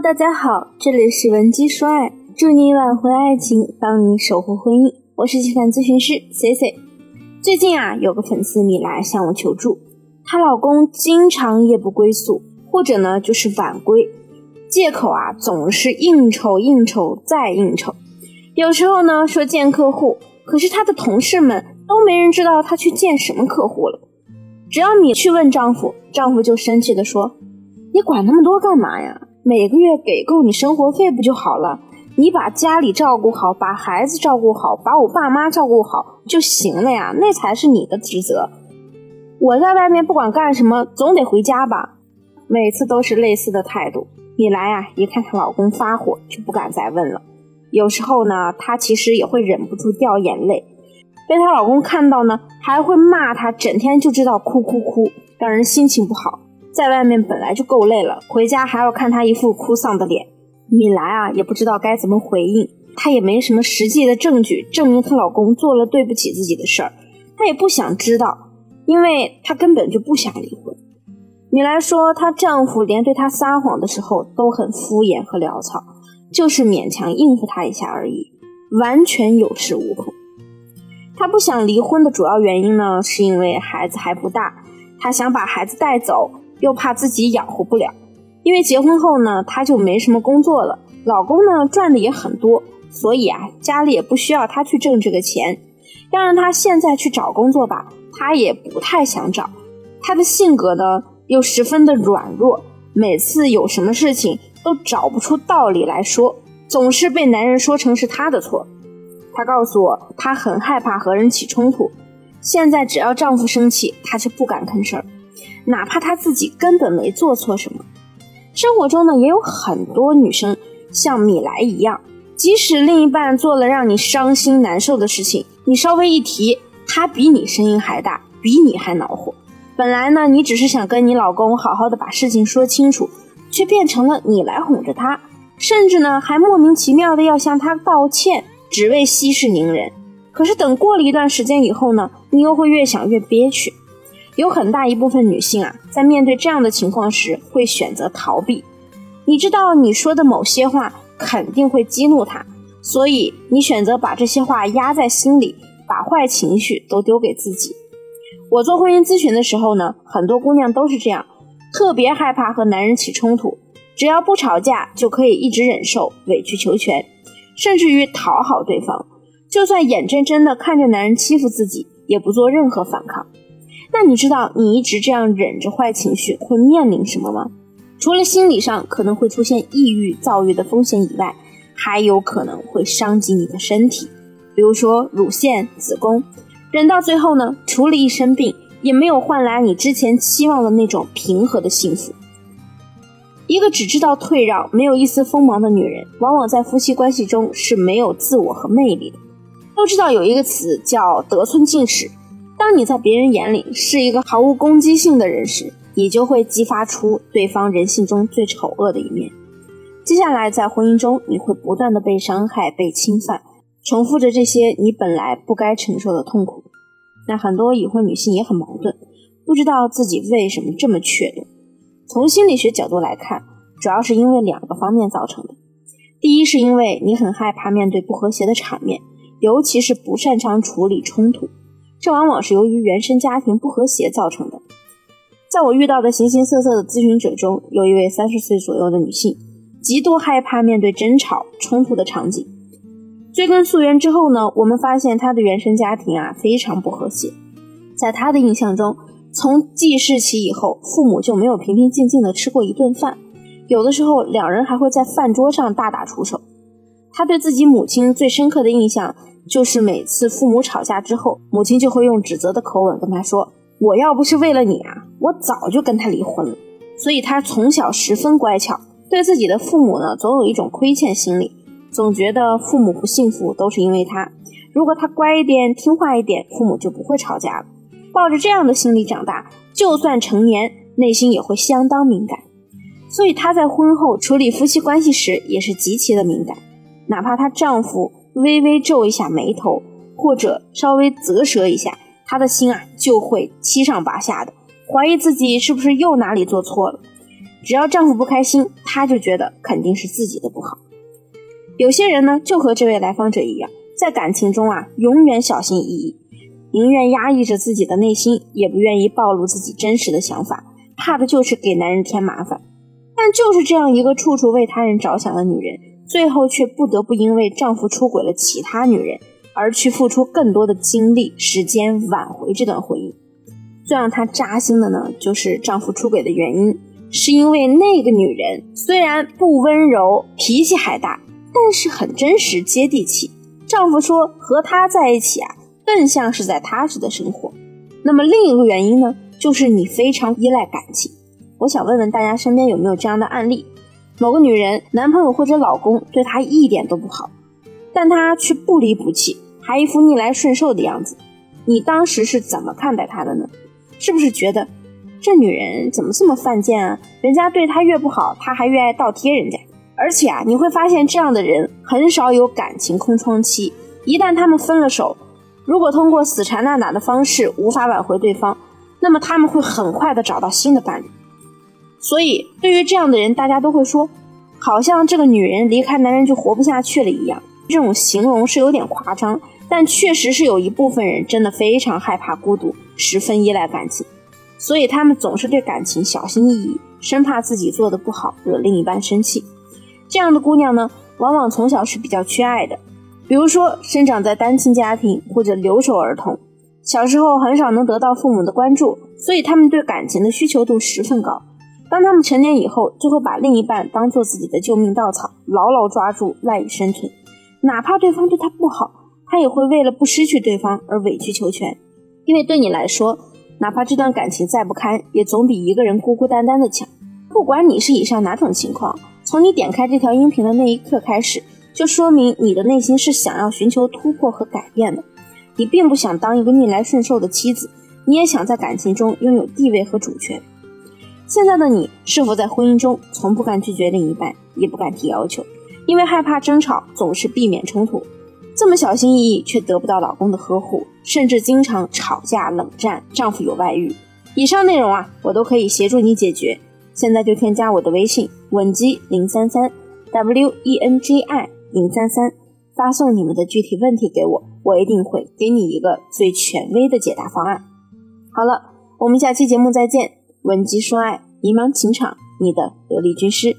大家好，这里是文姬说爱，祝你挽回爱情，帮你守护婚姻。我是情感咨询师 C C。最近啊，有个粉丝米来向我求助，她老公经常夜不归宿，或者呢就是晚归，借口啊总是应酬应酬再应酬。有时候呢说见客户，可是她的同事们都没人知道她去见什么客户了。只要你去问丈夫，丈夫就生气的说：“你管那么多干嘛呀？”每个月给够你生活费不就好了？你把家里照顾好，把孩子照顾好，把我爸妈照顾好就行了呀，那才是你的职责。我在外面不管干什么，总得回家吧。每次都是类似的态度。米莱啊，一看她老公发火，就不敢再问了。有时候呢，她其实也会忍不住掉眼泪。被她老公看到呢，还会骂她，整天就知道哭哭哭，让人心情不好。在外面本来就够累了，回家还要看他一副哭丧的脸。米莱啊，也不知道该怎么回应，她也没什么实际的证据证明她老公做了对不起自己的事儿，她也不想知道，因为她根本就不想离婚。米莱说，她丈夫连对她撒谎的时候都很敷衍和潦草，就是勉强应付她一下而已，完全有恃无恐。她不想离婚的主要原因呢，是因为孩子还不大，她想把孩子带走。又怕自己养活不了，因为结婚后呢，她就没什么工作了，老公呢赚的也很多，所以啊，家里也不需要她去挣这个钱。要让她现在去找工作吧，她也不太想找。她的性格呢又十分的软弱，每次有什么事情都找不出道理来说，总是被男人说成是她的错。她告诉我，她很害怕和人起冲突，现在只要丈夫生气，她就不敢吭声。哪怕她自己根本没做错什么，生活中呢也有很多女生像米莱一样，即使另一半做了让你伤心难受的事情，你稍微一提，他比你声音还大，比你还恼火。本来呢，你只是想跟你老公好好的把事情说清楚，却变成了你来哄着他，甚至呢还莫名其妙的要向他道歉，只为息事宁人。可是等过了一段时间以后呢，你又会越想越憋屈。有很大一部分女性啊，在面对这样的情况时，会选择逃避。你知道你说的某些话肯定会激怒他，所以你选择把这些话压在心里，把坏情绪都丢给自己。我做婚姻咨询的时候呢，很多姑娘都是这样，特别害怕和男人起冲突，只要不吵架就可以一直忍受，委曲求全，甚至于讨好对方，就算眼睁睁的看着男人欺负自己，也不做任何反抗。那你知道你一直这样忍着坏情绪会面临什么吗？除了心理上可能会出现抑郁、躁郁的风险以外，还有可能会伤及你的身体，比如说乳腺、子宫。忍到最后呢，除了一身病，也没有换来你之前期望的那种平和的幸福。一个只知道退让、没有一丝锋芒的女人，往往在夫妻关系中是没有自我和魅力的。都知道有一个词叫得寸进尺。当你在别人眼里是一个毫无攻击性的人时，你就会激发出对方人性中最丑恶的一面。接下来，在婚姻中，你会不断的被伤害、被侵犯，重复着这些你本来不该承受的痛苦。那很多已婚女性也很矛盾，不知道自己为什么这么怯懦。从心理学角度来看，主要是因为两个方面造成的。第一，是因为你很害怕面对不和谐的场面，尤其是不擅长处理冲突。这往往是由于原生家庭不和谐造成的。在我遇到的形形色色的咨询者中，有一位三十岁左右的女性，极度害怕面对争吵冲突的场景。追根溯源之后呢，我们发现她的原生家庭啊非常不和谐。在她的印象中，从记事起以后，父母就没有平平静静的吃过一顿饭，有的时候两人还会在饭桌上大打出手。她对自己母亲最深刻的印象。就是每次父母吵架之后，母亲就会用指责的口吻跟他说：“我要不是为了你啊，我早就跟他离婚了。”所以，他从小十分乖巧，对自己的父母呢，总有一种亏欠心理，总觉得父母不幸福都是因为他。如果他乖一点、听话一点，父母就不会吵架了。抱着这样的心理长大，就算成年，内心也会相当敏感。所以，她在婚后处理夫妻关系时也是极其的敏感，哪怕她丈夫。微微皱一下眉头，或者稍微啧舌一下，她的心啊就会七上八下的，怀疑自己是不是又哪里做错了。只要丈夫不开心，她就觉得肯定是自己的不好。有些人呢，就和这位来访者一样，在感情中啊，永远小心翼翼，宁愿压抑着自己的内心，也不愿意暴露自己真实的想法，怕的就是给男人添麻烦。但就是这样一个处处为他人着想的女人，最后却不得不因为丈夫出轨了其他女人，而去付出更多的精力、时间挽回这段婚姻。最让她扎心的呢，就是丈夫出轨的原因，是因为那个女人虽然不温柔，脾气还大，但是很真实、接地气。丈夫说和她在一起啊，更像是在踏实的生活。那么另一个原因呢，就是你非常依赖感情。我想问问大家身边有没有这样的案例：某个女人，男朋友或者老公对她一点都不好，但她却不离不弃，还一副逆来顺受的样子。你当时是怎么看待她的呢？是不是觉得这女人怎么这么犯贱啊？人家对她越不好，她还越爱倒贴人家。而且啊，你会发现这样的人很少有感情空窗期。一旦他们分了手，如果通过死缠烂打的方式无法挽回对方，那么他们会很快的找到新的伴侣。所以，对于这样的人，大家都会说，好像这个女人离开男人就活不下去了一样。这种形容是有点夸张，但确实是有一部分人真的非常害怕孤独，十分依赖感情，所以他们总是对感情小心翼翼，生怕自己做的不好惹另一半生气。这样的姑娘呢，往往从小是比较缺爱的，比如说生长在单亲家庭或者留守儿童，小时候很少能得到父母的关注，所以他们对感情的需求度十分高。当他们成年以后，就会把另一半当做自己的救命稻草，牢牢抓住，赖以生存。哪怕对方对他不好，他也会为了不失去对方而委曲求全。因为对你来说，哪怕这段感情再不堪，也总比一个人孤孤单单的强。不管你是以上哪种情况，从你点开这条音频的那一刻开始，就说明你的内心是想要寻求突破和改变的。你并不想当一个逆来顺受的妻子，你也想在感情中拥有地位和主权。现在的你是否在婚姻中从不敢拒绝另一半，也不敢提要求，因为害怕争吵，总是避免冲突，这么小心翼翼却得不到老公的呵护，甚至经常吵架冷战，丈夫有外遇。以上内容啊，我都可以协助你解决。现在就添加我的微信稳基零三三 w e n g i 零三三，发送你们的具体问题给我，我一定会给你一个最权威的解答方案。好了，我们下期节目再见。闻鸡说爱，迷茫情场，你的得力军师。